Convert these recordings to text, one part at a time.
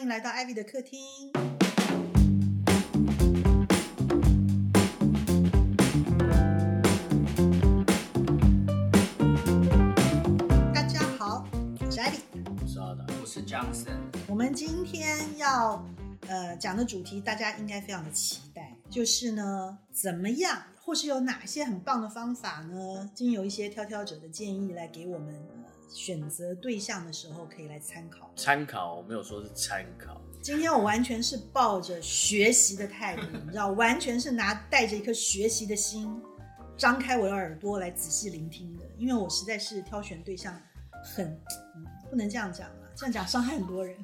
欢迎来到 Ivy 的客厅。大家好，我是 Ivy。我是阿达，我是 Johnson，我们今天要呃讲的主题，大家应该非常的期待，就是呢，怎么样，或是有哪些很棒的方法呢？经由一些挑挑者的建议来给我们、呃、选择对象的时候，可以来参考。参考，我没有说是参考，今天我完全是抱着学习的态度，你知道，完全是拿带着一颗学习的心，张开我的耳朵来仔细聆听的。因为我实在是挑选对象很，嗯、不能这样讲了，这样讲伤害很多人。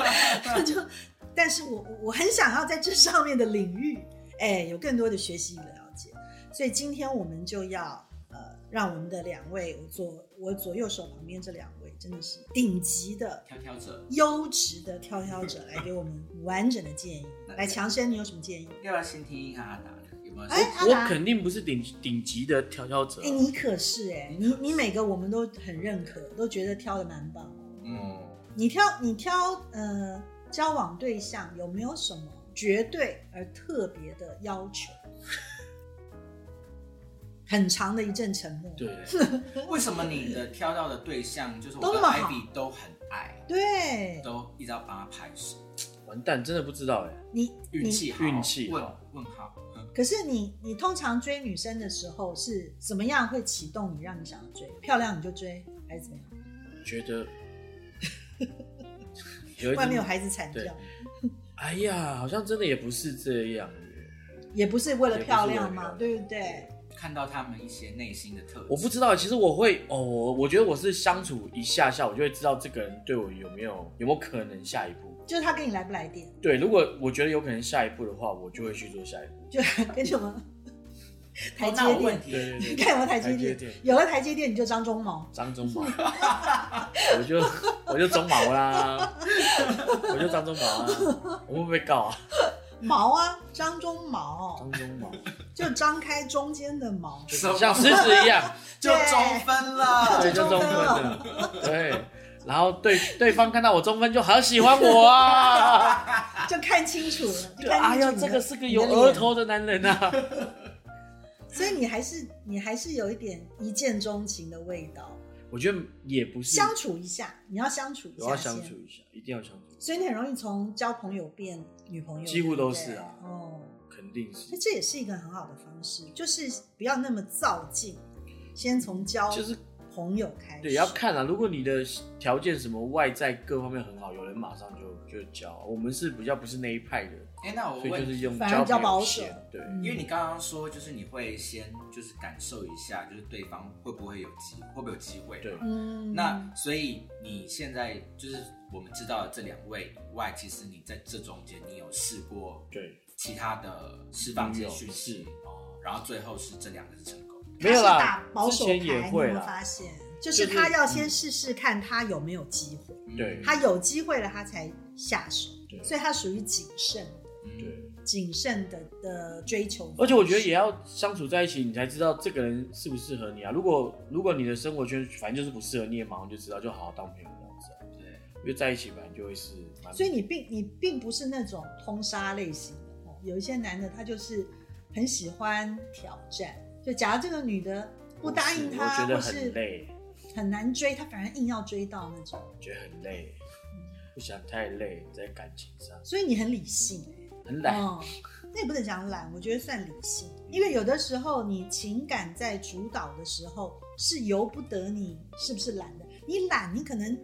就，但是我我我很想要在这上面的领域，哎，有更多的学习与了解。所以今天我们就要呃，让我们的两位，我左我左右手旁边这两位，真的是顶级的挑挑者，优质的挑挑者来给我们完整的建议。来，强生，你有什么建议？要不要先听一下阿达的？有没有？哎阿我达肯定不是顶顶级的挑挑者哎、，你可是哎、你你每个我们都很认可，都觉得挑的蛮棒。嗯，你挑你挑呃交往对象有没有什么绝对而特别的要求？很长的一阵沉默。对，为什么你的挑到的对象就是我跟都那么好。Ivy 都很爱，对，都一直要帮他拍手，完蛋，真的不知道哎，你你运气好，运气问好。问号，嗯可是你你通常追女生的时候是怎么样会启动你让你想要追？漂亮你就追，还是怎么样？觉得 有，外面有孩子惨对。叫，哎呀，好像真的也不是这样耶，也不是为了漂亮嘛，对不对？看到他们一些内心的特质，我不知道，其实我会哦，我我觉得我是相处一下下，我就会知道这个人对我有没有有没有可能下一步。就是他跟你来不来电，对，如果我觉得有可能下一步的话，我就会去做下一步。就跟什么 台阶店我问，题，对对对，你看有没有台阶店？台阶店有了台阶店，你就张忠谋。张忠谋，我就我就中毛啦，我就张忠毛啊，我会不会被告啊？毛啊，张中毛，张中毛 就张开中间的毛。像狮子一样，就中分了，对，就中分了，对。然后对对方看到我中分就好喜欢我啊！就看清楚了，哎呀，看清楚这个是个有额头的男人啊！所以你还是你还是有一点一见钟情的味道。我觉得也不是，相处一下，你要相处一下，我要相处。一下，一定要相处，所以你很容易从交朋友变女朋友，几乎都是啊哦，肯定是那。这也是一个很好的方式，就是不要那么造进，先从交就是朋友开始。对，要看啊。如果你的条件什么外在各方面很好，有人马上就就交。我们是比较不是那一派的，哎，那我所以就，是用反而比较交保险对，嗯因为你刚刚说，就是你会先就是感受一下，就是对方会不会有机，会不会有机会，对嗯，那所以你现在就是我们知道的这两位以外，其实你在这中间你有试过对，其他的释放这些讯女息哦，然后最后是这两个是成功。没有啦打保守牌，之前也你有没有会发现？就是他要先试试看他有没有机会，对他有机会了他才下手，对所以他属于谨慎对。谨慎的的追求。而且我觉得也要相处在一起，你才知道这个人适不适合你啊。如果如果你的生活圈反正就是不适合，你也马上就知道，就好好当朋友这样子啊。对，因为在一起本来就会是，所以你并你并不是那种通杀类型的哦，有一些男的他就是很喜欢挑战，就假如这个女的不答应他，我觉得或是很累，很难追，他反而硬要追到那种，觉得很累，不想太累在感情上，所以你很理性哎、很懒。哦，那也不能讲懒，我觉得算理性，因为有的时候你情感在主导的时候是由不得你是不是懒的。你懒，你可能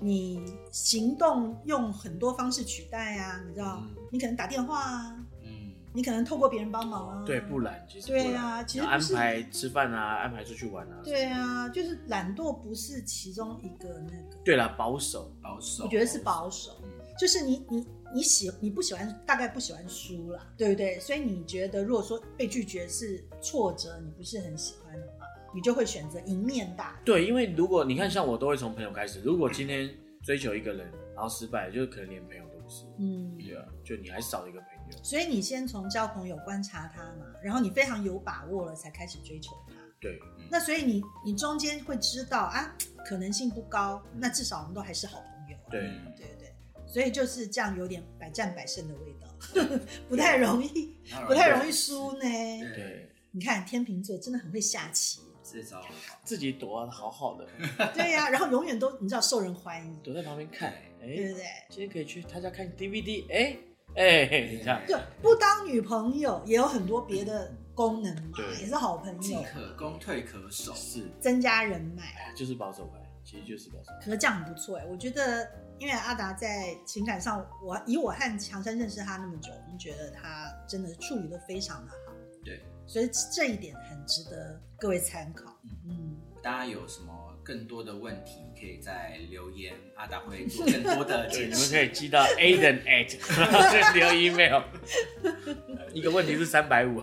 你行动用很多方式取代啊，你知道，嗯。你可能打电话啊，嗯，你可能透过别人帮忙啊，对，不懒，其实不对懒啊其实安排吃饭啊，安排出去玩啊。对啊，就是懒惰不是其中一个那个，对啦，保守，保守，我觉得是保守。嗯就是你你你喜你不喜欢，大概不喜欢输啦，对不对？所以你觉得如果说被拒绝是挫折，你不是很喜欢的话，你就会选择迎面大。对，因为如果你看，像我都会从朋友开始。如果今天追求一个人，然后失败，就可能连朋友都不是。嗯，对啊，就你还少一个朋友。所以你先从交朋友观察他嘛，然后你非常有把握了才开始追求他。对，那所以你你中间会知道啊，可能性不高，那至少我们都还是好朋友、啊。对。嗯对对对，所以就是这样有点百战百胜的味道，不太容易，不太容易输呢。对，对，你看天秤座真的很会下棋，自招很好。自己躲得好好的，对呀、然后永远都你知道受人欢迎，躲在旁边看，哎，对不对？今天可以去他家看 DVD，哎哎，你看，对不当女朋友也有很多别的功能嘛，对也是好朋进友，可攻，退可守。是，增加人脉。哎，就是保守派，其实就是保守派。可是这样很不错哎，我觉得，因为阿达在情感上，我以我和强生认识他那么久，我们觉得他真的处理的非常的好，对，所以这一点很值得各位参考。嗯，大家有什么更多的问题，可以在留言，阿达会做更多的解释。你们。可以寄到 Aden at 留 email，一个问题是三百五，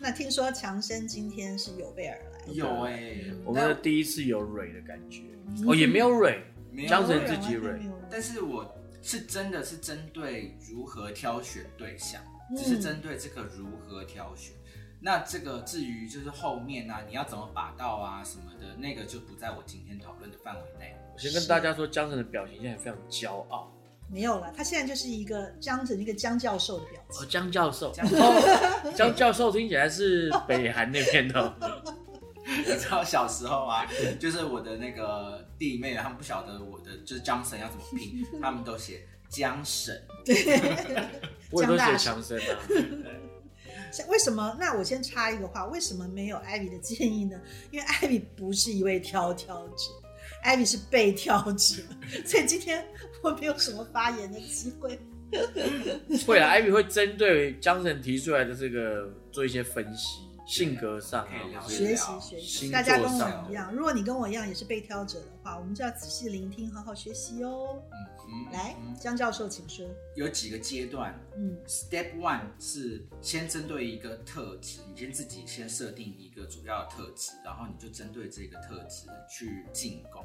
那听说强生今天是有备而来，有哎、我们的第一次有蕊的感觉，嗯。哦，也没有蕊，没有。江神自己蕊。但是我是真的是针对如何挑选对象，嗯。只是针对这个如何挑选。那这个至于就是后面啊，你要怎么把到啊什么的，那个就不在我今天讨论的范围内。我先跟大家说，江神的表情现在非常骄傲。没有了，他现在就是一个江成一个江教授的表情。哦，江教授，江哦，江教授听起来是北韩那边的哦，你知道小时候啊，就是我的那个弟妹，他们不晓得我的就是江神要怎么拼，他们都写江神。我也都写江大强生啊。像为什么？那我先插一个话，为什么没有艾比的建议呢？因为艾比不是一位挑挑者，艾比是被挑者，所以今天我没有什么发言的机会。会啊，艾比会针对江神提出来的这个做一些分析，性格上可以聊啊，学习学习，大家跟我一样。如果你跟我一样也是被挑者的话，我们就要仔细聆听，好好学习哦。嗯嗯，来嗯，江教授，请说。有几个阶段，嗯 Step one 是先针对一个特质，你先自己先设定一个主要的特质，然后你就针对这个特质去进攻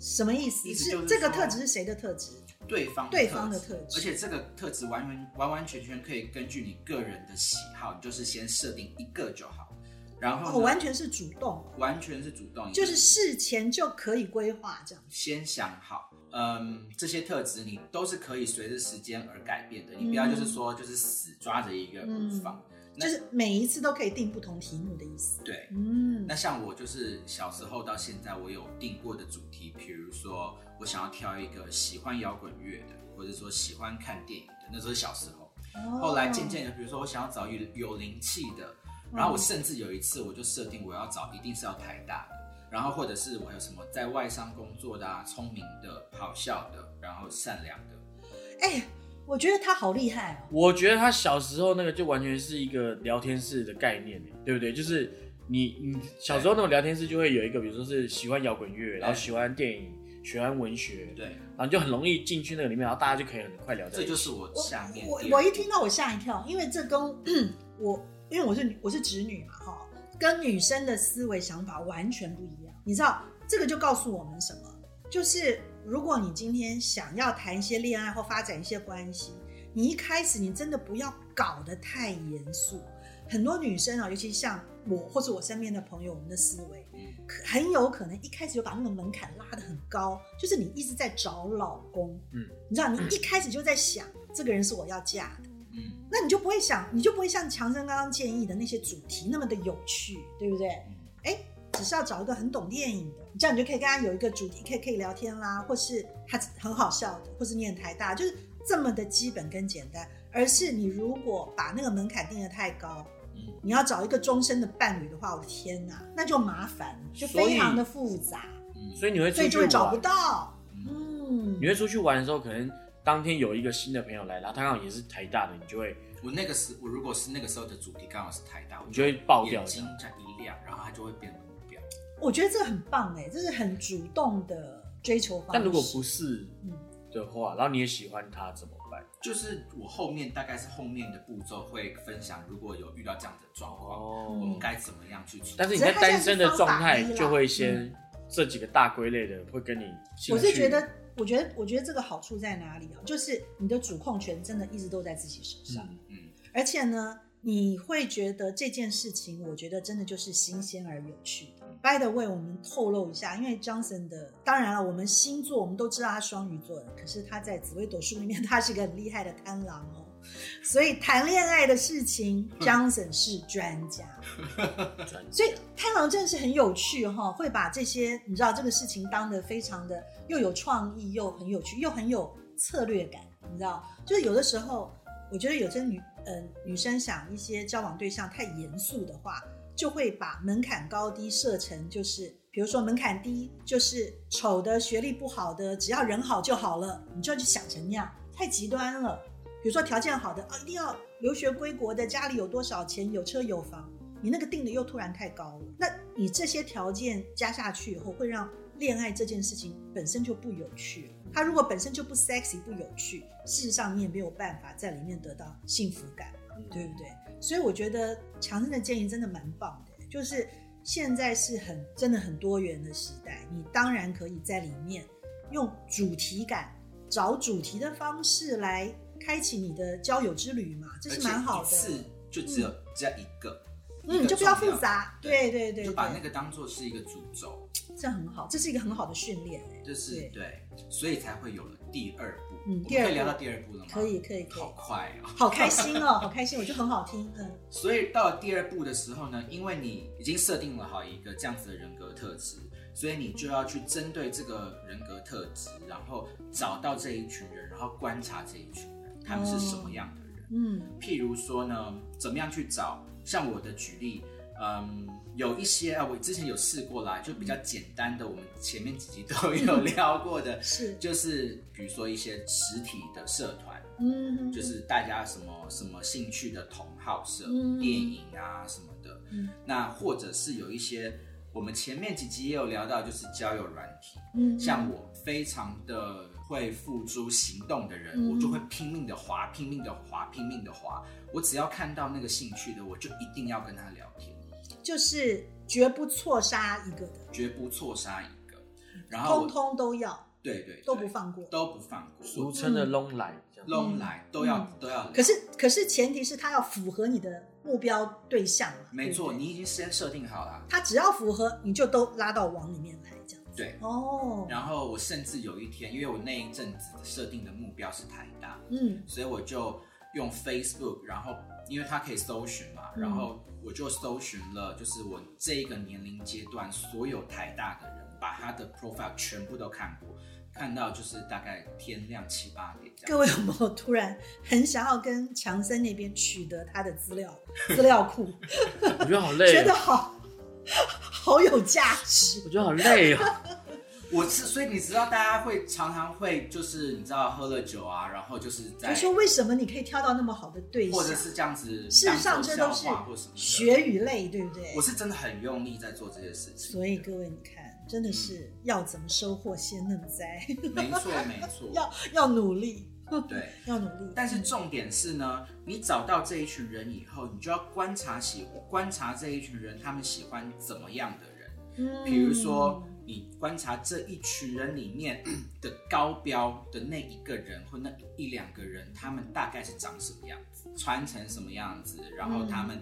什么意思？意思就是这个特质是谁的特质？对方对方的特质而且这个特质完完完完全全可以根据你个人的喜好，你就是先设定一个就好，然后我、哦，完全是主动，完全是主动，就是事前就可以规划这样。先想好，嗯，这些特质你都是可以随着时间而改变的，你不要就是说就是死抓着一个不放。那就是每一次都可以定不同题目的意思。对，嗯，那像我就是小时候到现在，我有定过的主题，比如说我想要挑一个喜欢摇滚乐的，或者说喜欢看电影的，那时候是小时候。哦后来渐渐的，比如说我想要找有有灵气的，然后我甚至有一次我就设定我要找一定是要台大的，然后或者是我有什么在外商工作的啊，聪明的、好笑的，然后善良的。哎，我觉得他好厉害哦。我觉得他小时候那个就完全是一个聊天室的概念，对不对？就是你你小时候那种聊天室就会有一个，比如说是喜欢摇滚乐，然后喜欢电影，喜欢文学，对，然后你就很容易进去那个里面，然后大家就可以很快聊。这就是我我下面我第二我一听到我吓一跳，因为这跟我因为我是我是侄女嘛哈，跟女生的思维想法完全不一样。你知道这个就告诉我们什么？就是如果你今天想要谈一些恋爱或发展一些关系，你一开始你真的不要搞得太严肃。很多女生啊，尤其像我或者我身边的朋友，我们的思维很有可能一开始就把那个门槛拉得很高，就是你一直在找老公，嗯，你知道，你一开始就在想这个人是我要嫁的，嗯。那你就不会想，你就不会像强生刚刚建议的那些主题那么的有趣，对不对？嗯。哎，只是要找一个很懂电影的，这样你就可以跟他有一个主题，可以可以聊天啦，或是他很好笑的，或是念台大，就是这么的基本跟简单。而是你如果把那个门槛定得太高，嗯你要找一个终身的伴侣的话，我的天哪，那就麻烦，就非常的复杂，嗯，所以你会所以就会找不，到。嗯你，会出去玩的时候，可能当天有一个新的朋友来，然后他刚好也是台大的，你就会我那个时我如果是那个时候的主题刚好是台大，我你就会爆掉眼睛这样一亮，然后它就会变。我觉得这个很棒哎，这是很主动的追求方式。但如果不是嗯的话，然后你也喜欢他怎么办？就是我后面大概是后面的步骤会分享，如果有遇到这样的状况，我哦们该怎么样去处理。但是你在单身的状态就会先这几个大归类的会跟你。我是觉得，我觉得，我觉得这个好处在哪里啊？就是你的主控权真的一直都在自己手上，嗯嗯，而且呢，你会觉得这件事情，我觉得真的就是新鲜而有趣的。By the way，我们透露一下，因为 Johnson 的，当然了，我们星座我们都知道他双鱼座的，可是他在紫微斗数里面，他是一个很厉害的贪狼哦。所以谈恋爱的事情，Johnson 是 专家。所以贪狼真的是很有趣哈，会把这些你知道这个事情当得非常的又有创意，又很有趣，又很有策略感。你知道，就是有的时候，我觉得有些女呃女生想一些交往对象太严肃的话。就会把门槛高低设成就是，比如说门槛低就是丑的、学历不好的，只要人好就好了，你就要去想成那样，太极端了。比如说条件好的啊，一定要留学归国的，家里有多少钱，有车有房，你那个定的又突然太高了。那你这些条件加下去以后，会让恋爱这件事情本身就不有趣了。他如果本身就不 sexy 不有趣，事实上你也没有办法在里面得到幸福感，对不对？所以我觉得强生的建议真的蛮棒的，就是现在是很真的很多元的时代，你当然可以在里面用主题感、找主题的方式来开启你的交友之旅嘛，这是蛮好的。一次就只有这样一个，嗯，就不要复杂，对对对，就把那个当做是一个主轴，这样很好，这是一个很好的训练，就是对，所以才会有了第二可以聊到第二部了吗？可以，可以，可以。好快哦，好开心哦，好开心，我觉得很好听。嗯，所以到了第二步的时候呢，因为你已经设定了好一个这样子的人格特质，所以你就要去针对这个人格特质，然后找到这一群人，然后观察这一群人，他们是什么样的人。嗯，譬如说呢，怎么样去找？像我的举例。嗯，有一些啊，我之前有试过啦，就比较简单的，我们前面几集都有聊过的，是。就是比如说一些实体的社团，嗯，就是大家什么什么兴趣的同好社，电影啊什么的，嗯，那或者是有一些我们前面几集也有聊到，就是交友软体，嗯，像我非常的会付诸行动的人，我就会拼命的滑，拼命的滑，拼命的滑，我只要看到那个兴趣的，我就一定要跟他聊天。就是绝不错杀一个的，绝不错杀一个，然后通通都要，对对，都不放过，都不放过，俗称的 long 来，long 来都要都要。可是可是前提是他要符合你的目标对象嘛没错，你已经先设定好了，他只要符合，你就都拉到网里面来这样。对，哦。然后我甚至有一天，因为我那一阵子设定的目标是台大，嗯，所以我就用 Facebook，然后因为它可以搜寻嘛，然后。我就搜寻了，就是我这一个年龄阶段所有台大的人，把他的 profile 全部都看过，看到就是大概天亮七八点。各位有没有突然很想要跟强森那边取得他的资料 资料库？我觉得好累，觉得好 好有价值。我觉得好累啊。我是，所以你知道，大家会常常会就是你知道喝了酒啊，然后就是在就说为什么你可以挑到那么好的对象，或者是这样子，事实上这都是学与类，对不对？我是真的很用力在做这些事情。所以各位你看，真的是要怎么收获先那么栽，没错没错，要要努力，对，要努力。但是重点是呢，你找到这一群人以后，你就要观察喜观察这一群人，他们喜欢怎么样的人，嗯，比如说。你观察这一群人里面的高标的那一个人或那一两个人，他们大概是长什么样子，穿成什么样子，然后他们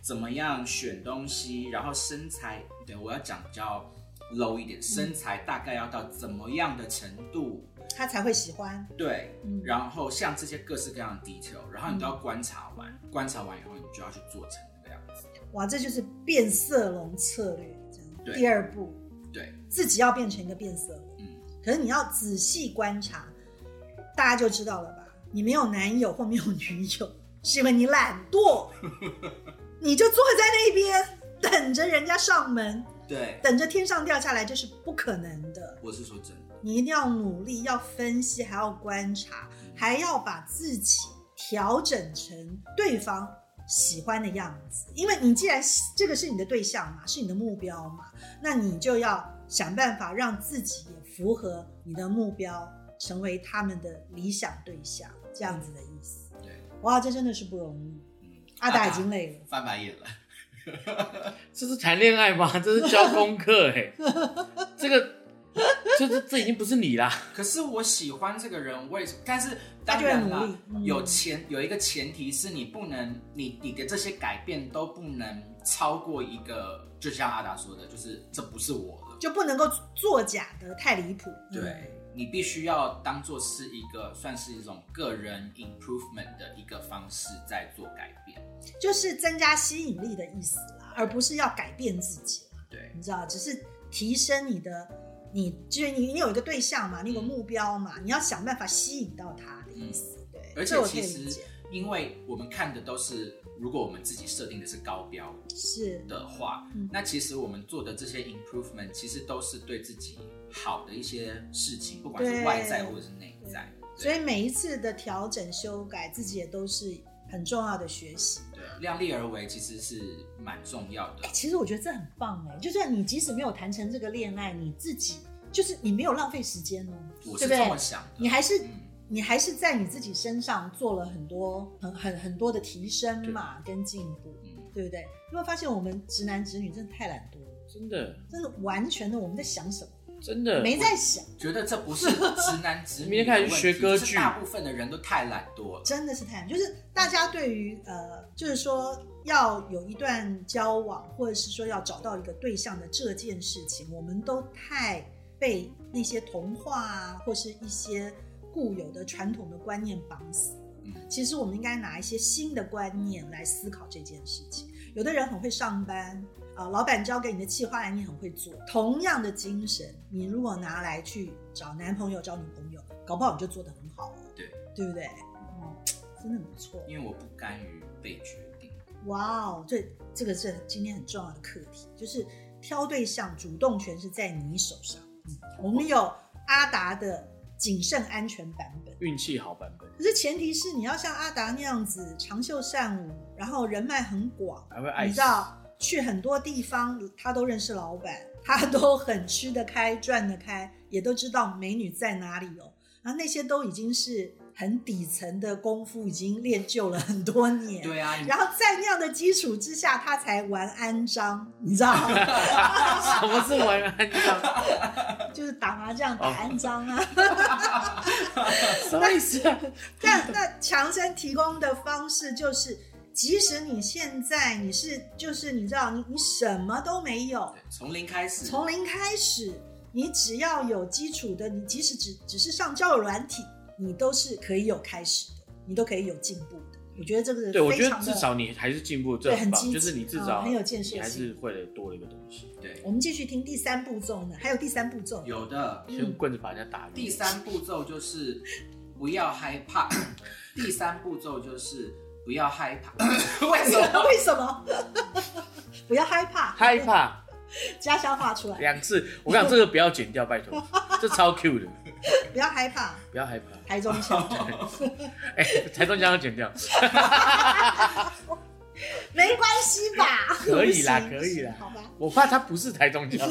怎么样选东西，然后身材，对我要讲比较 low 一点，身材大概要到怎么样的程度，他才会喜欢。对，然后像这些各式各样的 detail，然后你都要观察完，观察完以后，你就要去做成那个样子。哇，这就是变色龙策略，这样。第二步。对，自己要变成一个变色龙。嗯，可是你要仔细观察，大家就知道了吧？你没有男友或没有女友，是因为你懒惰，你就坐在那边等着人家上门，对，等着天上掉下来，这是不可能的。我是说真的，你一定要努力，要分析，还要观察，还要把自己调整成对方喜欢的样子。因为你既然这个是你的对象嘛，是你的目标嘛。那你就要想办法让自己也符合你的目标，成为他们的理想对象，这样子的意思。对，哇，这真的是不容易。嗯，阿达已经累了，翻白眼了。这是谈恋爱吗？这是教功课哎。这个这 这这已经不是你啦。可是我喜欢这个人，为什么？但是他就会当然啦努力嗯有前有一个前提是你不能，你你的这些改变都不能超过一个，就像阿达说的，就是这不是我的。就不能够作假的太离谱。嗯对你必须要当做是一个算是一种个人 improvement 的一个方式在做改变。就是增加吸引力的意思啦，而不是要改变自己啦。对，你知道，只是提升你的，你就是你你有一个对象嘛，你有个目标嘛，你要想办法吸引到他的意思。对，而且其实。因为我们看的都是，如果我们自己设定的是高标是的话，嗯那其实我们做的这些 improvement 其实都是对自己好的一些事情，不管是外在或者是内在。所以每一次的调整修改，自己也都是很重要的学习。对，量力而为其实是蛮重要的哎、。其实我觉得这很棒哎，就算你即使没有谈成这个恋爱，你自己就是你没有浪费时间哦，我是对不对？这么想的。你还是、嗯你还是在你自己身上做了很多很很很多的提升嘛，跟进步，嗯对不对？你会发现我们直男直女真的太懒惰了，真的真的完全的我们在想什么，真的。没在想，觉得这不是直男直女 明天开始的问题学歌剧。是大部分的人都太懒惰了。真的是太懒，就是大家对于呃，就是说要有一段交往，或者是说要找到一个对象的这件事情，我们都太被那些童话啊，或是一些固有的传统的观念绑死了。嗯其实我们应该拿一些新的观念来思考这件事情。有的人很会上班啊、老板交给你的企划案你很会做，同样的精神，你如果拿来去找男朋友、找女朋友，搞不好你就做得很好哦，对，对不对？嗯，真的很不错。因为我不甘于被决定。哇哦，这这个是今天很重要的课题，就是挑对象主动权是在你手上。嗯，我们有阿达的谨慎安全版本。运气好版本，可是前提是你要像阿达那样子长袖善舞，然后人脉很广，还会爱死你知道去很多地方他都认识老板，他都很吃得开、赚得开，也都知道美女在哪里哦。然后那些都已经是很底层的功夫，已经练就了很多年。对啊，然后在那样的基础之下，他才玩安章，你知道吗？什么是玩安章？就是打麻将打安章啊。什么意思啊？那那强生提供的方式就是，即使你现在你是就是你知道你你什么都没有，对从零开始，从零开始，你只要有基础的，你即使只只是上交友软体，你都是可以有开始的，你都可以有进步的。我觉得这个是对，我觉得非常的至少你还是进步，对很积极就是你至嗯少很有建设性还是会多了一个东西。对，我们继续听第三步骤呢，还有第三步骤，有的。嗯用棍子把人家打晕。第三步骤就是不要害怕，第三步骤就是不要害怕。为什么？为什么？不要害怕，害怕家乡话出来，两次，我跟你讲这个不要剪掉，拜托，这超 Q 的，不要害怕，不要害怕。台中腔，哎，台中腔要剪掉，没关系吧？可以啦可以啦好吧，我怕他不是台中腔。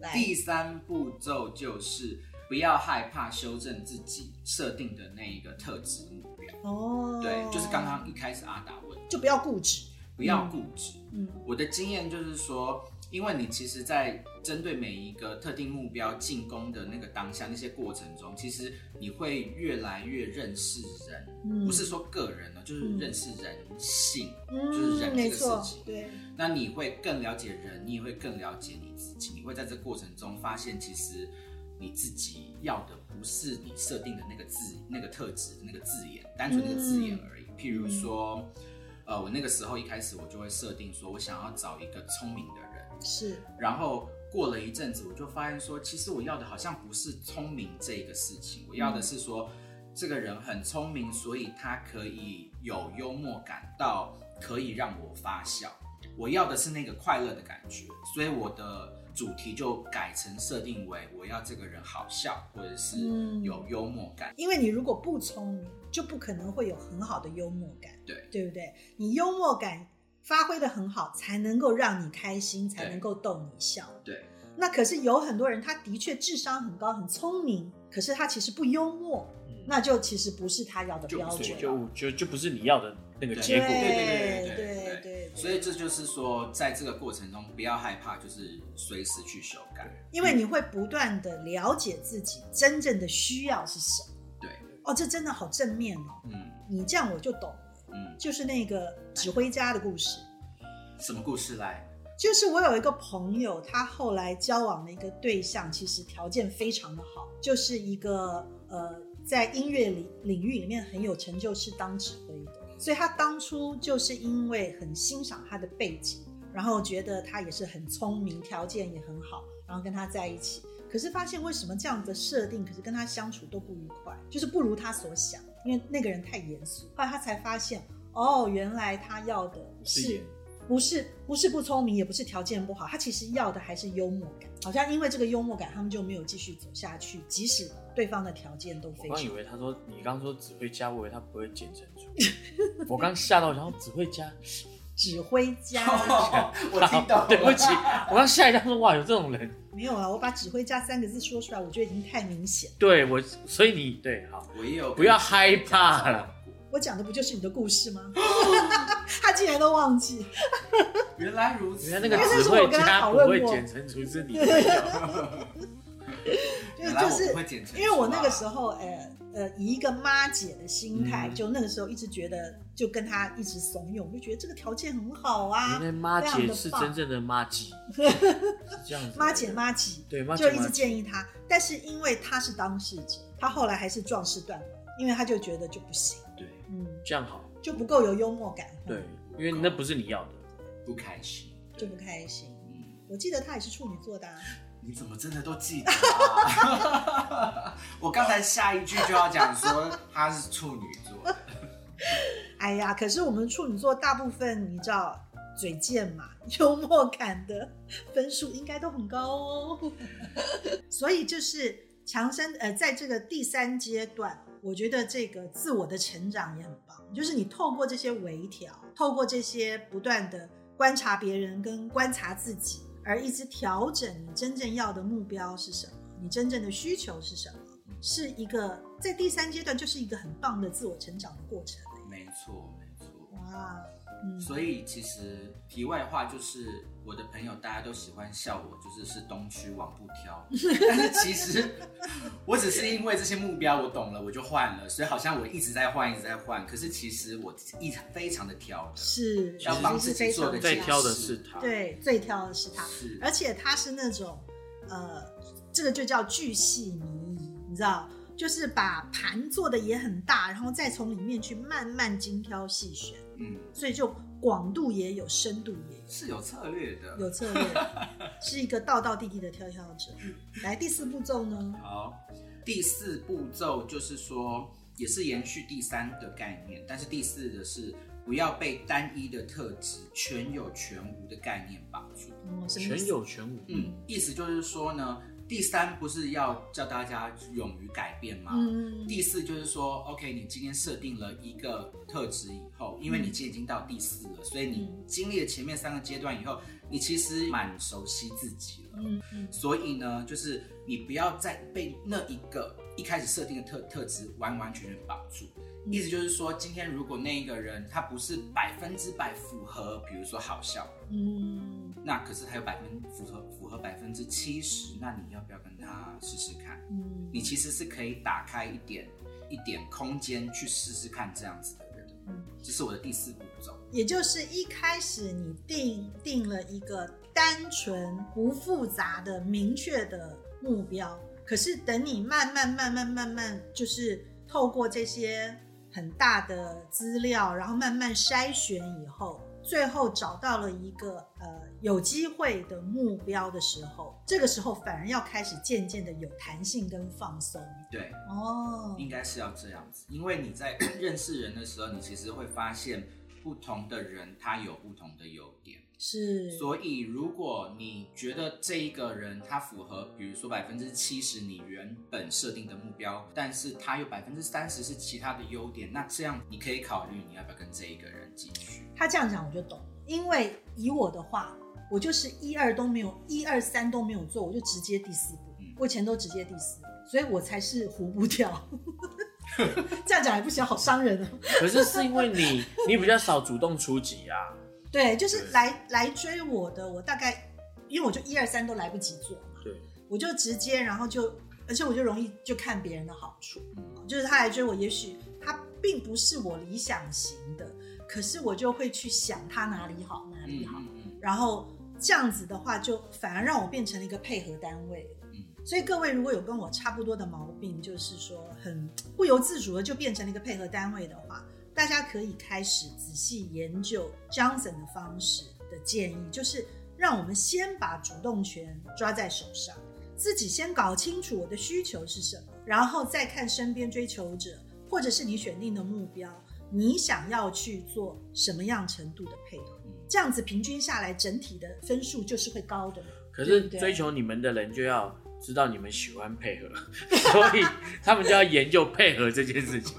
来，第三步骤就是不要害怕修正自己设定的那一个特质目标。哦，对，就是刚刚一开始阿达问，就不要固执，不要固执。嗯。我的经验就是说，因为你其实，在针对每一个特定目标进攻的那个当下，那些过程中，其实你会越来越认识人，嗯。不是说个人呢，就是认识人性，嗯，就是人这个事情，对，那你会更了解人，你也会更了解你自己，你会在这过程中发现，其实你自己要的不是你设定的那个字、那个特质、那个字眼，单纯那个字眼而已。譬如说，呃，我那个时候一开始我就会设定说，我想要找一个聪明的人，是，然后过了一阵子，我就发现说，其实我要的好像不是聪明这个事情，我要的是说，这个人很聪明，所以他可以有幽默感到可以让我发笑。我要的是那个快乐的感觉，所以我的主题就改成设定为我要这个人好笑，或者是有幽默感。因为你如果不聪明，就不可能会有很好的幽默感。对，对不对？你幽默感发挥的很好，才能够让你开心，才能够逗你笑。对。那可是有很多人，他的确智商很高，很聪明，可是他其实不幽默，那就其实不是他要的标准，就就就不是你要的那个结果。对对对对。所以这就是说，在这个过程中不要害怕，就是随时去修改。因为你会不断的了解自己真正的需要是什么。对，哦，这真的好正面哦。嗯你这样我就懂了，嗯，就是那个指挥家的故事。什么故事来？就是我有一个朋友，他后来交往的一个对象，其实条件非常的好，就是一个呃，在音乐领领域里面很有成就，是当指挥的。所以他当初就是因为很欣赏他的背景，然后觉得他也是很聪明，条件也很好，然后跟他在一起。可是发现为什么这样的设定，可是跟他相处都不愉快，就是不如他所想，因为那个人太严肃。后来他才发现，哦，原来他要的是不是不是不聪明，也不是条件不好，他其实要的还是幽默感。好像因为这个幽默感，他们就没有继续走下去，即使对方的条件都非常我刚以。为他说你刚说指挥家，我以为他不会剪成出。我刚吓到，然后指挥家，指挥家我听到，对不起，我刚吓一跳，说哇有这种人，没有啊，我把指挥家三个字说出来，我觉得已经太明显。对我，所以你对好，我也有不要害怕了。我讲的不就是你的故事吗？他竟然都忘记。原来如此啊，原来那个因为那指挥是我跟他家不讨论过 会剪成出是你的来我就是不会因为我那个时，候，呃呃，以一个妈姐的心态，嗯。就那个时候一直觉得，就跟他一直怂恿，就觉得这个条件很好啊妈姐是真正的妈姐，是这样子。妈姐妈姐，对妈姐就一直建议他，但是因为他是当事者，他后来还是壮士断腕，因为他就觉得就不行，对，嗯，这样好，就不够有幽默感，对，因为那不是你要的。不开心。就不开心。嗯，我记得他也是处女座的、啊，你怎么真的都记得啊？我刚才下一句就要讲说他是处女座，哎呀，可是我们处女座大部分你知道嘴贱嘛，幽默感的分数应该都很高哦。所以就是强生呃，在这个第三阶段，我觉得这个自我的成长也很棒，就是你透过这些微调，透过这些不断的观察别人跟观察自己，而一直调整你真正要的目标是什么，你真正的需求是什么，是一个在第三阶段就是一个很棒的自我成长的过程。没错没错。哇，嗯，所以其实题外话就是，我的朋友大家都喜欢笑我，就是是东区往不挑。但是其实我只是因为这些目标我懂了，我就换了，所以好像我一直在换，一直在换。可是其实我一非常的挑的，是要帮自己做的最挑的是是他，对，最挑的是他，是而且他是那种呃，这个就叫巨细靡遗，你知道，就是把盘做的也很大，然后再从里面去慢慢精挑细选，嗯所以就广度也有，深度也有。是有策略的。有策略，是一个道道地地的跳跳者。来，第四步骤呢？好，第四步骤就是说，也是延续第三的概念，但是第四的是不要被单一的特质全有全无的概念绑住。全？有全无。嗯，意思就是说呢，第三不是要叫大家勇于改变吗？嗯，第四就是说，OK，你今天设定了一个特质以后，因为你今天已经到第四了，所以你嗯经历了前面三个阶段以后，你其实蛮熟悉自己了。嗯嗯所以呢，就是你不要再被那一个一开始设定的特特质完完全全绑住。嗯意思就是说，今天如果那一个人他不是百分之百符合，比如说好笑，嗯那可是他有百分符合符合百分之七十，那你要不要跟他试试看？嗯你其实是可以打开一点一点空间去试试看这样子的人。嗯，这是我的第四步骤。也就是一开始你定定了一个单纯不复杂的明确的目标，可是等你慢慢慢慢慢慢，就是透过这些很大的资料，然后慢慢筛选以后，最后找到了一个呃有机会的目标的时候，这个时候反而要开始渐渐的有弹性跟放松对，哦。应该是要这样子，因为你在认识人的时候，你其实会发现不同的人他有不同的优点。是，所以，如果你觉得这一个人他符合，比如说百分之七十你原本设定的目标，但是他有百分之三十是其他的优点，那这样你可以考虑你要不要跟这一个人继续。他这样讲我就懂，因为以我的话，我就是一二都没有，一二三都没有做，我就直接第四步，嗯我以前都直接第四步，所以我才是糊不掉。这样讲也不行，好伤人啊！可是是因为你你比较少主动出击啊，对，就是对。来来追我的，我大概因为我就一二三都来不及做嘛，对，我就直接，然后就，而且我就容易就看别人的好处，嗯。就是他来追我，也许他并不是我理想型的，可是我就会去想他哪里好哪里好，嗯嗯嗯。然后这样子的话，就反而让我变成了一个配合单位。嗯。所以各位如果有跟我差不多的毛病，就是说很不由自主的就变成了一个配合单位的话，大家可以开始仔细研究 Johnson 的方式的建议，就是让我们先把主动权抓在手上，自己先搞清楚我的需求是什么，然后再看身边追求者或者是你选定的目标，你想要去做什么样程度的配合，嗯这样子平均下来整体的分数就是会高的。可是追求你们的人就要知道你们喜欢配合，所以他们就要研究配合这件事情。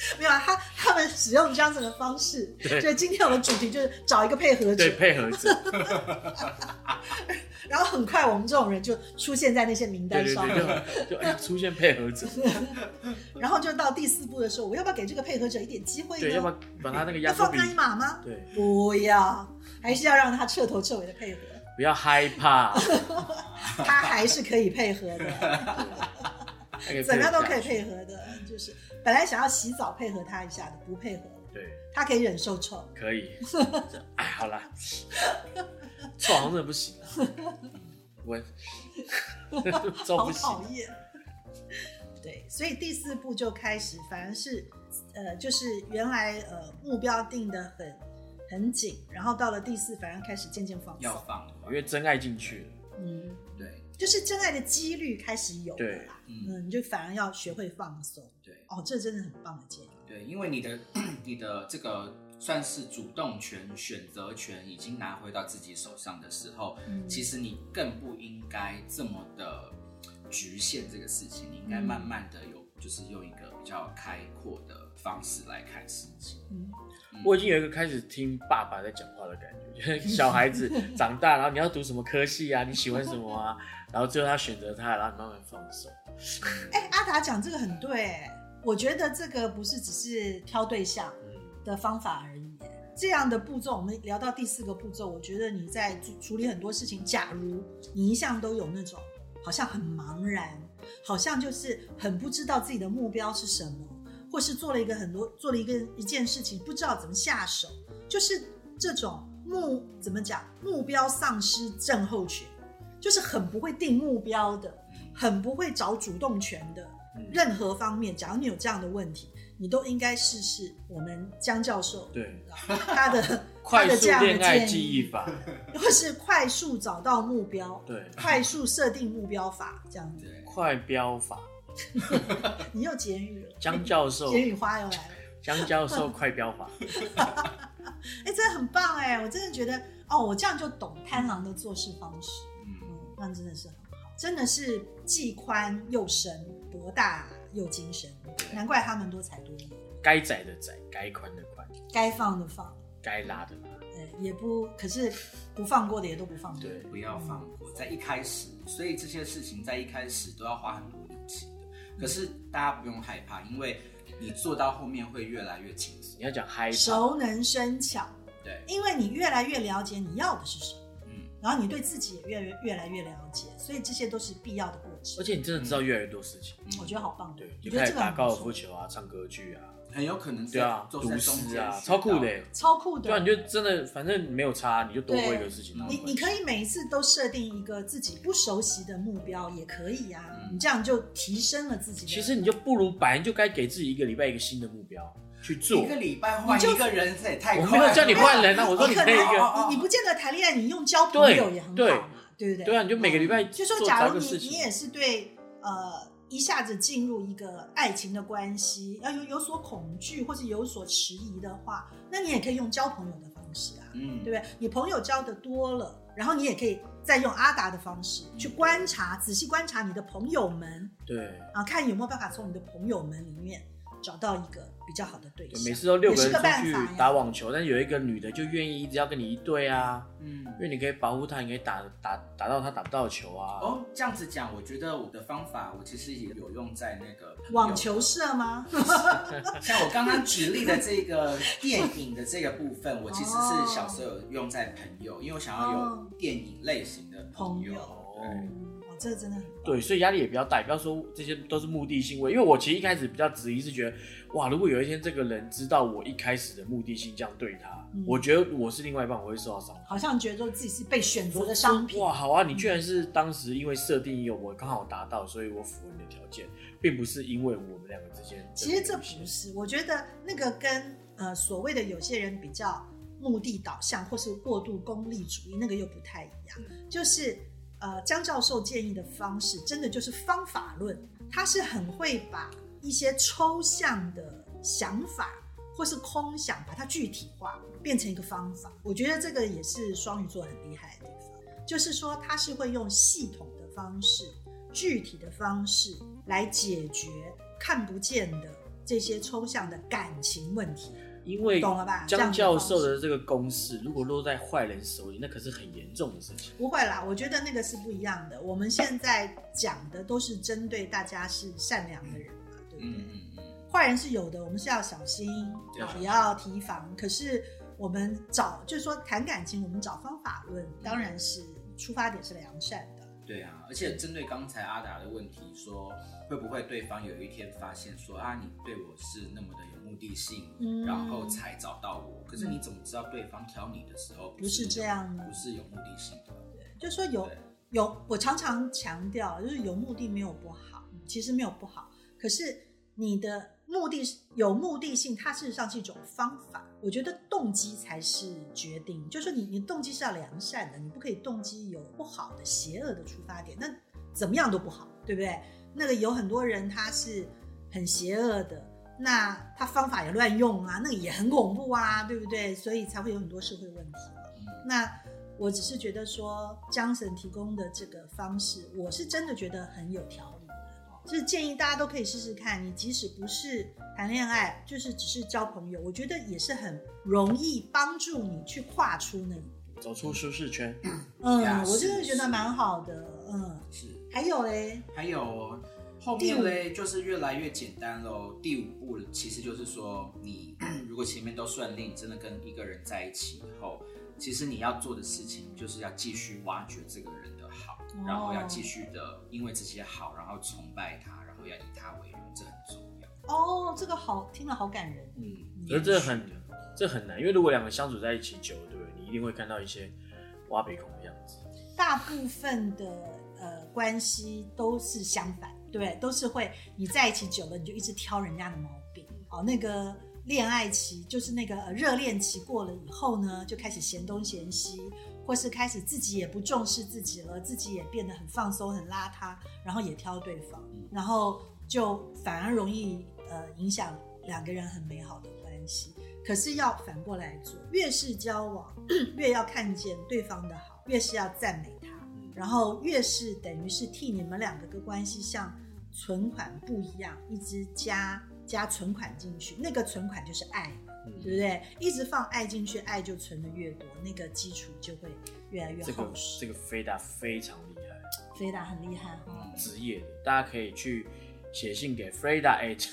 没有啊，他他们使用这样子的方式，所以今天我的主题就是找一个配合对，者，配合者，然后很快我们这种人就出现在那些名单上面，对，就出现配合者，然后就到第四步的时候，我要不要给这个配合者一点机会呢？对，要不要把他那个压放他一马吗？对，不要，还是要让他彻头彻尾的配合，不要害怕，他还是可以配合的，怎么样都可以配合。合的，就是本来想要洗澡配合他一下的，不配合，对，他可以忍受臭。可以。哎，好啦，臭好像真的不行啊。我 臭好不行讨。厌。对，所以第四步就开始，反而是呃，就是原来呃目标定的很很紧，然后到了第四，反而开始渐渐放松。要放因为真爱进去了，嗯，对就是真爱的几率开始有了。嗯嗯，你就反而要学会放松。对哦，这真的很棒的建议。对，因为你的你的这个算是主动权、选择权已经拿回到自己手上的时候，嗯其实你更不应该这么的局限这个事情，你应该嗯慢慢的有，就是用一个比较开阔的方式来看事情。嗯，我已经有一个开始听爸爸在讲话的感觉，就是小孩子长大，然后你要读什么科系啊，你喜欢什么啊，然后最后他选择他，然后你慢慢放手。哎、阿达讲这个很对、哎我觉得这个不是只是挑对象，嗯，的方法而已。这样的步骤，我们聊到第四个步骤，我觉得你在处处理很多事情，假如你一向都有那种好像很茫然，好像就是很不知道自己的目标是什么，或是做了一个很多做了一个一件事情不知道怎么下手，就是这种目怎么讲目标丧失症候群，就是很不会定目标的，很不会找主动权的，嗯任何方面，假如你有这样的问题，你都应该试试我们江教授对，他的 快速的这样恋爱，记忆法，或是快速找到目标，对，快速设定目标法这样子。快标法，你又结语了，江教授，结语花又来了，江教授快标法，哎，真的很棒哎，我真的觉得哦，我这样就懂贪狼的做事方式，嗯，嗯，那真的是很好，真的是既宽又深，博大又精深，难怪他们多才多艺，该窄的窄，该宽的宽，该放的放，该拉的拉，呃，也不，可是不放过的也都不放过。对，不要放过，在一开始，所以这些事情在一开始都要花很多力气的。可是大家不用害怕，因为你做到后面会越来越轻松。你。要讲嗨，熟能生巧，对，因为你越来越了解你要的是什么，嗯，然后你对自己也越越越来越了解，所以这些都是必要的过程而。且你真的知道越来越多事情，嗯我觉得好棒，对，我觉得就开始打高尔夫球啊，唱歌剧啊，很有可能对啊，都读诗啊，超酷的欸，超酷的。对啊，你就真的反正没有差，你就多过一个事情，你你可以每一次都设定一个自己不熟悉的目标，也可以啊。嗯你这样就提升了自己。其实你就不如本来就该给自己一个礼拜一个新的目标去做一。个礼拜换一个人，这也太快了。我没有叫你换人啊，我说你可以一个，哦你你不见得谈恋爱，你用交朋友也很对好嘛，对不对？对啊，你就每个礼拜就说，假如你你也是对呃一下子进入一个爱情的关系，要有有所恐惧或者有所迟疑的话，那你也可以用交朋友的方式啊，嗯对不对？你朋友交的多了，然后你也可以再用阿达的方式去观察，仔细观察你的朋友们对，啊，看有没有办法从你的朋友们里面找到一个比较好的对对象。每次都六个人出去打网球，但是有一个女的就愿意一直要跟你一对啊，嗯因为你可以保护她，你可以打打打到她打不到球啊。哦，这样子讲，我觉得我的方法，我其实也有用在那个网球社吗？像我刚刚举例的这个电影的这个部分，我其实哦是小时候有用在朋友，因为我想要有电影类型的朋友。朋友对嗯，哦，这个真的很棒。对，所以压力也比较大，不要说这些都是目的性为，因为我其实一开始比较质疑，是觉得哇，如果有一天这个人知道我一开始的目的性这样对他，嗯我觉得我是另外一半，我会受到伤害。好像觉得自己是被选择的商品。哇，好啊，你居然是当时因为设定有我刚好达到，所以我符合你的条件，并不是因为我们两个之间。其实这不是，我觉得那个跟呃所谓的有些人比较目的导向或是过度功利主义，那个又不太一样。就是呃江教授建议的方式，真的就是方法论，他是很会把一些抽象的想法或是空想，把它具体化，变成一个方法。我觉得这个也是双鱼座很厉害的地方，就是说他是会用系统的方式、具体的方式来解决看不见的这些抽象的感情问题。因为懂了吧江教授的这个公式，如果落在坏人手里，那可是很严重的事情。不会啦，我觉得那个是不一样的。我们现在讲的都是针对大家是善良的人嘛，对不对？嗯嗯嗯，坏人是有的，我们是要小心，也要提防。可是我们找，就是说谈感情，我们找方法论，当然是出发点是良善的。对啊，而且针对刚才阿达的问题，说会不会对方有一天发现说啊，你对我是那么的有目的性，嗯然后才找到我，可是你怎么知道对方挑你的时候不是这样的不是有目的性的？对就说有有，我常常强调，就是有目的没有不好，其实没有不好。可是你的目的有目的性，它事实上是一种方法。我觉得动机才是决定，就是说你你动机是要良善的，你不可以动机有不好的、邪恶的出发点，那怎么样都不好，对不对？那个有很多人他是很邪恶的，那他方法也乱用啊，那个也很恐怖啊，对不对？所以才会有很多社会问题那我只是觉得说，江神提供的这个方式，我是真的觉得很有条理的，就是建议大家都可以试试看。你即使不是谈恋爱，就是只是交朋友，我觉得也是很容易帮助你去跨出那一步。走出舒适圈，嗯呀，我真的是觉得蛮好的。嗯，是。还有嘞，还有后面嘞，就是越来越简单喽。第五步其实就是说，你如果前面都顺利，你真的跟一个人在一起以后，其实你要做的事情就是要继续挖掘这个人的好，哦然后要继续的因为这些好，然后崇拜他，然后要以他为荣，这很重要。哦，这个好听了，好感人。嗯，可是这很这很难，因为如果两个相处在一起久了，对不对？你一定会看到一些挖鼻孔的样子。大部分的呃关系都是相反，对不对？都是会你在一起久了，你就一直挑人家的毛病。哦，那个恋爱期就是那个呃热恋期过了以后呢，就开始嫌东嫌西，或是开始自己也不重视自己了，自己也变得很放松、很邋遢，然后也挑对方，然后就反而容易呃影响两个人很美好的关系。可是要反过来做，越是交往，越要看见对方的好，越是要赞美他，然后越是等于是替你们两个的关系像存款不一样，一直加加存款进去，那个存款就是爱嘛，嗯对不对？一直放爱进去，爱就存的越多，那个基础就会越来越这个厚实。这个飞达非常厉害，飞达很厉害哦，嗯职业的，大家可以去写信给 Freda at，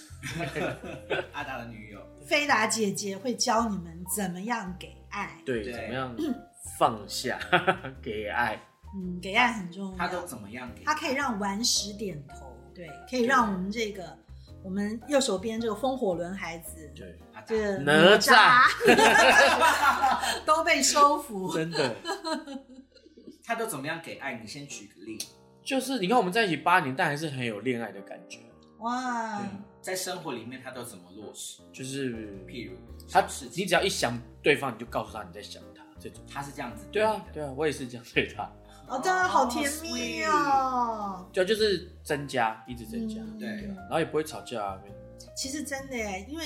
阿达的女友，飞达姐姐会教你们怎么样给爱，对，对怎么样 放下 给爱，嗯，给爱很重要。他都怎么样给？他可以让顽石点头，对，可以让我们这个我们右手边这个风火轮孩子，对，这个哪吒吒 都被收服。真的他都怎么样给爱？你先举个例。就是你看我们在一起八年，但还是很有恋爱的感觉，哇，在生活里面，他都怎么落实？就是譬如他只你只要一想对方，你就告诉他你在想他这种。他是这样子对啊对啊，我也是这样对他。哦，真的好甜蜜哦。对啊，就是增加，一直增加，嗯对然后也不会吵架啊。其实真的耶，因为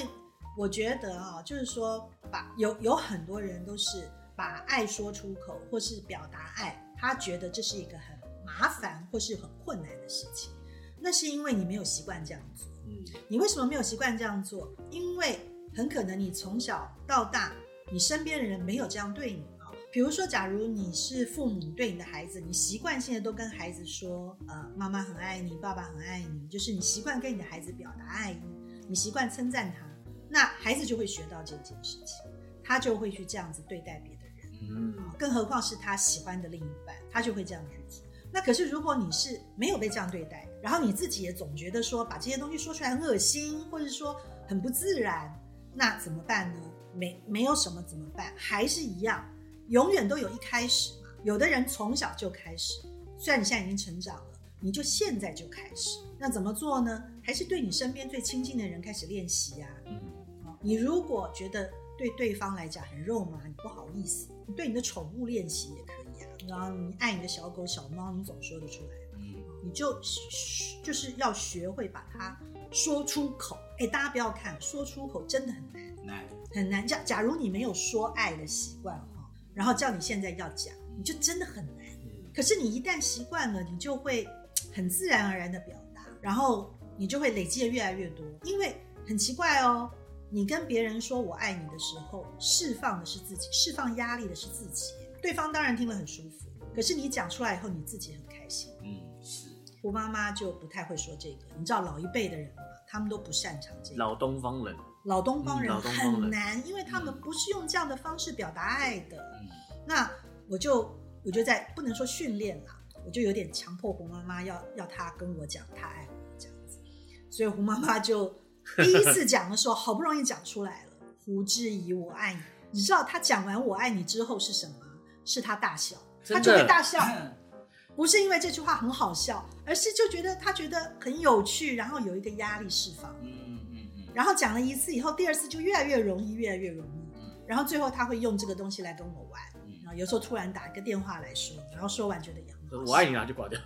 我觉得啊，就是说把有有很多人都是把爱说出口，或是表达爱，他觉得这是一个很麻烦或是很困难的事情。那是因为你没有习惯这样做。嗯你为什么没有习惯这样做？因为很可能你从小到大，你身边的人没有这样对你啊。比如说，假如你是父母对你的孩子，你习惯性的都跟孩子说，呃，妈妈很爱你，爸爸很爱你，就是你习惯跟你的孩子表达爱意，你习惯称赞他，那孩子就会学到这件事情，他就会去这样子对待别的人。嗯更何况是他喜欢的另一半，他就会这样去做。那可是如果你是没有被这样对待，然后你自己也总觉得说把这些东西说出来很恶心，或者说很不自然，那怎么办呢？没没有什么怎么办？还是一样，永远都有一开始嘛。有的人从小就开始，虽然你现在已经成长了，你就现在就开始。那怎么做呢？还是对你身边最亲近的人开始练习呀、你如果觉得对对方来讲很肉麻，你不好意思，你对你的宠物练习也可以啊。然后你爱你的小狗、小猫，你总说得出来，嗯，你就就是要学会把它说出口。哎，大家不要看，说出口真的很难，难，很难。假假如你没有说爱的习惯哈，然后叫你现在要讲，你就真的很难。嗯可是你一旦习惯了，你就会很自然而然的表达，然后你就会累积的越来越多。因为很奇怪哦，你跟别人说我爱你的时候，释放的是自己，释放压力的是自己。对方当然听了很舒服，可是你讲出来以后，你自己很开心。嗯，是，我妈妈就不太会说这个，你知道老一辈的人嘛，他们都不擅长这个。老东方人，老东方人很难，因为他们不是用这样的方式表达爱的。嗯那我就我就在不能说训练啦，我就有点强迫胡妈妈要要她跟我讲她爱我这样子，所以胡妈妈就第一次讲的时候，好不容易讲出来了，胡志怡我爱你。你知道她讲完我爱你之后是什么？是她大笑，她就会大笑，不是因为这句话很好笑，而是就觉得她觉得很有趣，然后有一个压力释放。嗯，然后讲了一次以后，第二次就越来越容易，越来越容易。嗯然后最后他会用这个东西来跟我玩，嗯然后有时候突然打一个电话来说，然后说完觉得也很好我爱你，然后就挂掉。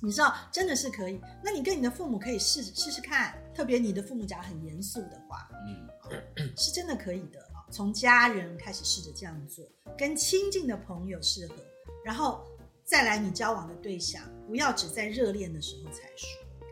你知道真的是可以。那你跟你的父母可以试试试看，特别你的父母假如很严肃的话，嗯是真的可以的啊。从家人开始试着这样做，跟亲近的朋友适合，然后再来你交往的对象，不要只在热恋的时候才说，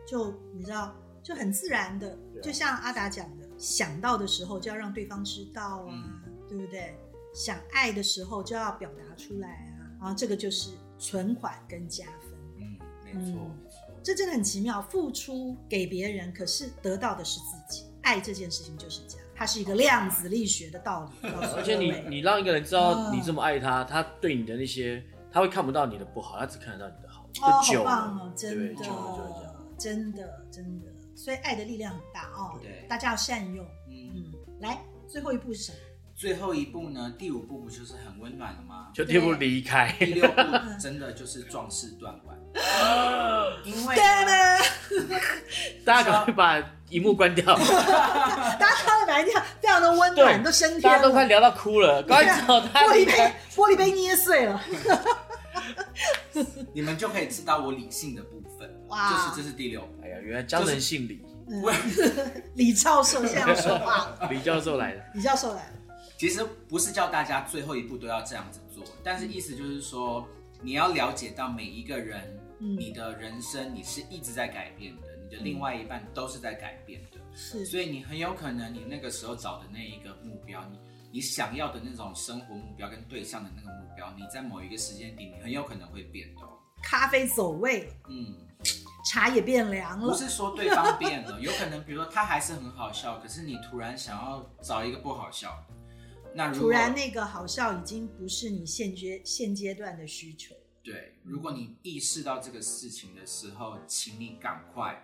就你知道就很自然的，啊就像阿达讲的，想到的时候就要让对方知道啊，嗯对不对？想爱的时候就要表达出来啊，然后这个就是存款跟加分。嗯，没错嗯没错，这真的很奇妙，付出给别人，可是得到的是自己。爱这件事情就是这样，它是一个量子力学的道理。而且你你让一个人知道嗯你这么爱他，他对你的那些，他会看不到你的不好，他只看得到你的好，哦，好棒哦，真的真的真的，所以爱的力量很大哦，对大家要善用。嗯。嗯，来，最后一步是什么？最后一步呢，第五步不就是很温暖了吗？就第一步离开，第六步 真的就是壮士断腕，因为对吗？大家赶快把荧幕关掉，大家看到哪一条非常的温暖，都升天大家都快。聊到哭了，赶快找他玻璃杯。玻璃杯捏碎了。你们就可以知道我理性的部分，哇。这是这是第六。哎呀，原来江人姓李，嗯 李教授现在要说话了，李教授来了。李教授来了。其实不是叫大家最后一步都要这样子做，但是意思就是说，你要了解到每一个人，嗯。你的人生你是一直在改变的，你的另外一半都是在改变的，是，所以你很有可能你那个时候找的那一个目标，你你想要的那种生活目标跟对象的那个目标，你在某一个时间点，你很有可能会变的、哦。咖啡走位，嗯，茶也变凉了。不是说对方变了，有可能比如说他还是很好笑，可是你突然想要找一个不好笑的，那突然那个好笑已经不是你现阶现阶段的需求。对，如果你意识到这个事情的时候，请你赶快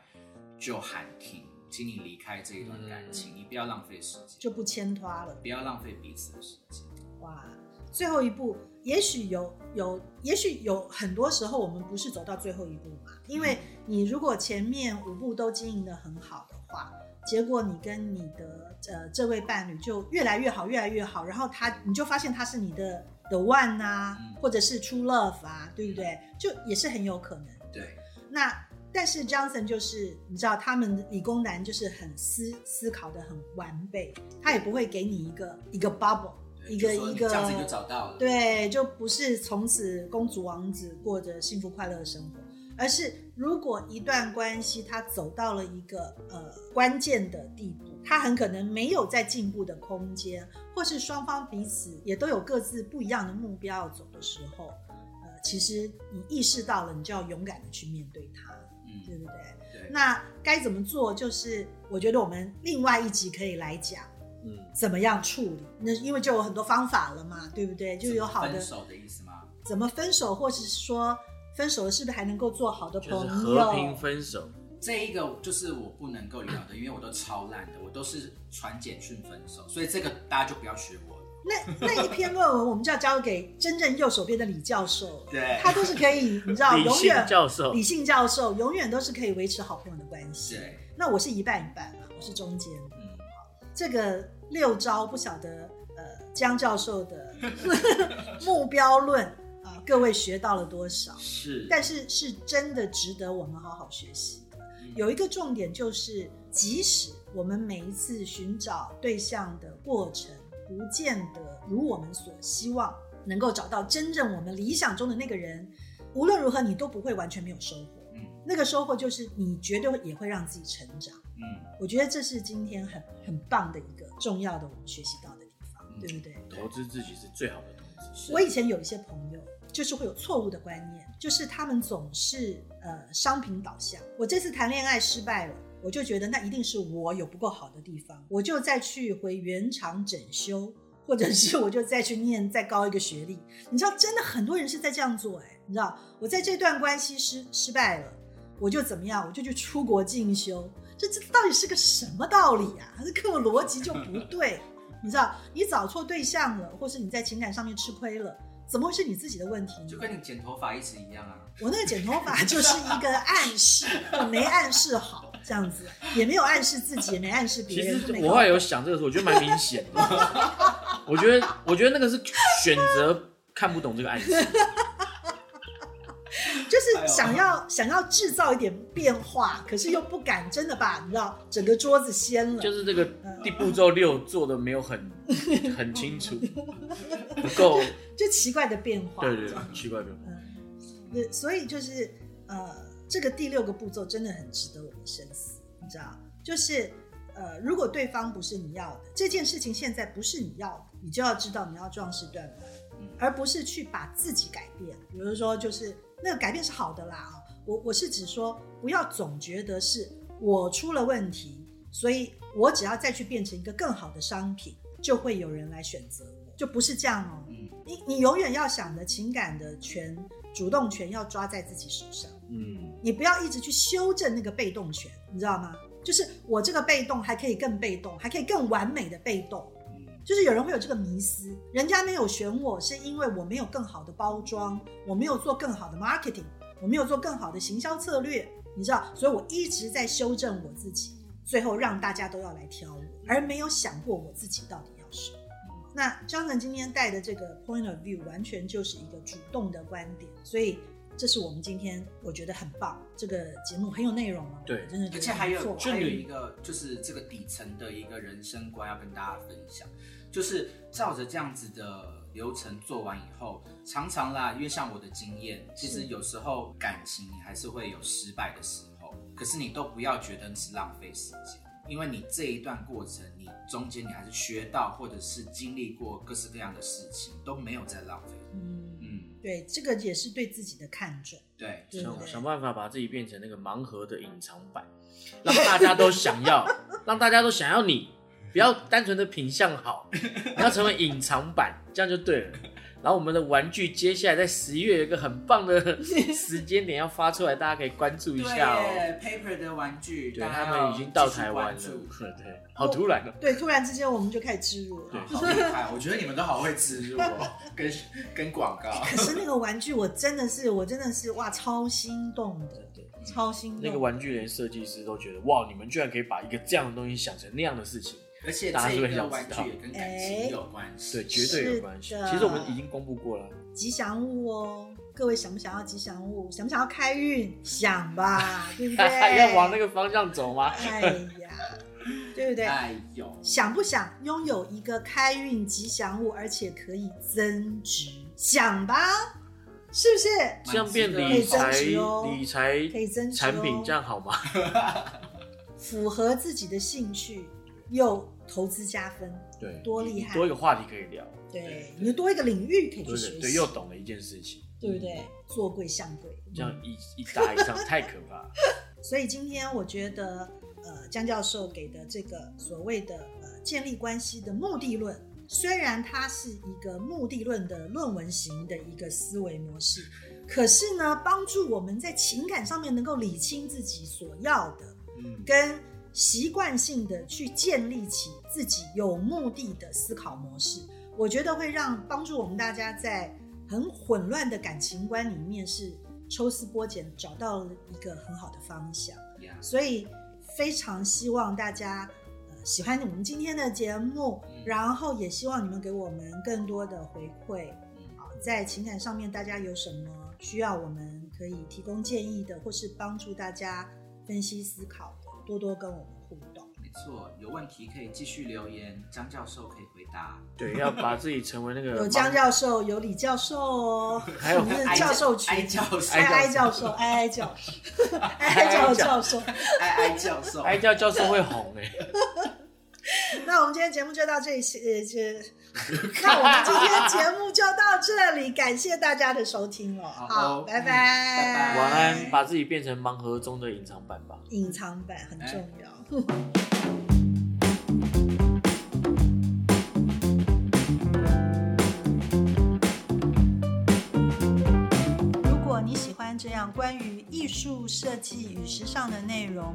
就喊停，请你离开这一段感情，你不要浪费时间，就不牵拖了。不要浪费彼此的时间。哇，最后一步，也许有有，也许有很多时候我们不是走到最后一步嘛，因为你如果前面五步都经营的很好的话，结果你跟你的呃这位伴侣就越来越好，越来越好，然后他你就发现他是你的的 one 啊，嗯或者是 true love 啊，对不对？就也是很有可能。对，那但是 Johnson 就是你知道，他们理工男就是很思思考的很完备，他也不会给你一个一个 bubble，一个一个这样子就找到了。对，就不是从此公主王子过着幸福快乐的生活。而是如果一段关系它走到了一个呃关键的地步，它很可能没有在进步的空间，或是双方彼此也都有各自不一样的目标要走的时候，呃，其实你意识到了，你就要勇敢的去面对它，对嗯，不对？对，那该怎么做？就是我觉得我们另外一集可以来讲嗯，怎么样处理。那因为就有很多方法了嘛，对不对？就有好的分手的意思吗？怎么分手，或者是说分手了是不是还能够做好的就是朋友？和平分手。这一个就是我不能够聊的，因为我都超烂的，我都是传简讯分手，所以这个大家就不要学我了。那那一篇论文，我们就要交给真正右手边的李教授，对他都是可以，你知道，理性永远教 授理性教授永远都是可以维持好朋友的关系。对，那我是一半一半啊，我是中间。嗯，这个六招不晓得呃江教授的 目标论啊，各位学到了多少？是，但是是真的值得我们好好学习的。嗯有一个重点就是，即使我们每一次寻找对象的过程，不见得如我们所希望能够找到真正我们理想中的那个人，无论如何你都不会完全没有收获。嗯那个收获就是你绝对也会让自己成长。嗯，我觉得这是今天很很棒的一个重要的我们学习到的地方，嗯对不对？投资自己是最好的投资。我以前有一些朋友，就是会有错误的观念，就是他们总是呃商品导向。我这次谈恋爱失败了，我就觉得那一定是我有不够好的地方，我就再去回原厂整修，或者是我就再去念再高一个学历。你知道，真的很多人是在这样做、哎，你知道，我在这段关系失失败了，我就怎么样，我就去出国进修。这这到底是个什么道理啊？这根本逻辑就不对。你知道，你找错对象了，或是你在情感上面吃亏了，怎么会是你自己的问题呢？就跟你剪头发一直一样啊。我那个剪头发 就是一个暗示，我没暗示好，这样子也没有暗示自己，也没暗示别其人。实我后来有想这个时候，我觉得蛮明显的。我觉得，我觉得那个是选择看不懂这个暗示。就是想要想要制造一点变化，可是又不敢真的把你知道整个桌子掀了。就是这个第步骤六做的没有很很清楚，不够，就奇怪的变化。对对对，奇怪的。嗯，对，所以就是呃，这个第六个步骤真的很值得我们深思，你知道，就是呃，如果对方不是你要的，这件事情现在不是你要的，你就要知道你要壮士断腕，嗯而不是去把自己改变。比如说，就是那个改变是好的啦啊，我我是指说，不要总觉得是我出了问题，所以我只要再去变成一个更好的商品，就会有人来选择我，就不是这样哦。嗯你你永远要想的情感的权、主动权要抓在自己手上，嗯，你不要一直去修正那个被动权，你知道吗？就是我这个被动还可以更被动，还可以更完美的被动。嗯就是有人会有这个迷思，人家没有选我是因为我没有更好的包装，我没有做更好的 marketing，我没有做更好的行销策略，你知道，所以我一直在修正我自己，最后让大家都要来挑我，而没有想过我自己到底要什么。那 Jonathan 今天带的这个 point of view 完全就是一个主动的观点，所以这是我们今天我觉得很棒，这个节目很有内容哦，对真的而且还有还有一个就是这个底层的一个人生观要跟大家分享，就是照着这样子的流程做完以后，常常啦，因为像我的经验，其实有时候感情你还是会有失败的时候，可是你都不要觉得是浪费时间，因为你这一段过程，你中间你还是学到或者是经历过各式各样的事情，都没有在浪费。嗯，嗯，对，这个也是对自己的看重。对，对想想办法把自己变成那个盲盒的隐藏版，让大家都想要，让大家都想要你，不要单纯的品相好，你要成为隐藏版，这样就对了。然后我们的玩具接下来在十一月有一个很棒的 时间点要发出来，大家可以关注一下哦。耶，Paper 的玩具，对他们已经到台湾了对，好突然哦。对，突然之间我们就开始植入了。对 好厉害！我觉得你们都好会植入哦，跟跟广告。可是那个玩具，我真的是，我真的是哇，超心动的，对，超心动。那个玩具连设计师都觉得，哇，你们居然可以把一个这样的东西想成那样的事情，而且这个是很想知道玩具也跟感情有关系。对，绝对有关系其实我们已经公布过了，吉祥物哦，各位想不想要吉祥物？想不想要开运？想吧，对不对？要往那个方向走吗？哎呀，对不对？哎呦，想不想拥有一个开运吉祥物，而且可以增值？想吧，是不是？这样变得理财可以增值哦理财可以增值哦产品，这样好吗？符合自己的兴趣，又投资加分，对，多厉害。多一个话题可以聊，对，你就多一个领域可以去对学习，又懂了一件事情，对不对？做贵像贵，这样一一搭一上太可怕了。所以今天我觉得，呃，江教授给的这个所谓的呃建立关系的目的论，虽然它是一个目的论的论文型的一个思维模式，可是呢，帮助我们在情感上面能够理清自己所要的，嗯，跟习惯性的去建立起自己有目的的思考模式，我觉得会让帮助我们大家在很混乱的感情观里面是抽丝剥茧，找到了一个很好的方向。所以非常希望大家呃喜欢我们今天的节目，嗯然后也希望你们给我们更多的回馈。在情感上面，大家有什么需要我们可以提供建议的，或是帮助大家分析思考的，多多跟我们互动。没错，有问题可以继续留言，张教授可以回答。对，要把自己成为那个 有张教授，有李教授哦，还有教授哀群，教授，哀哀教授，哀哀教授，哀哀 教教授。哀哀教授，哀教教授会红哎，那我们今天节目就到这里，呃，这，那我们今天节目就到这里，感谢大家的收听哦，好好，哦拜拜拜晚安，把自己变成盲盒中的隐藏版吧。隐藏版很重要。如果你喜欢这样关于艺术设计与时尚的内容，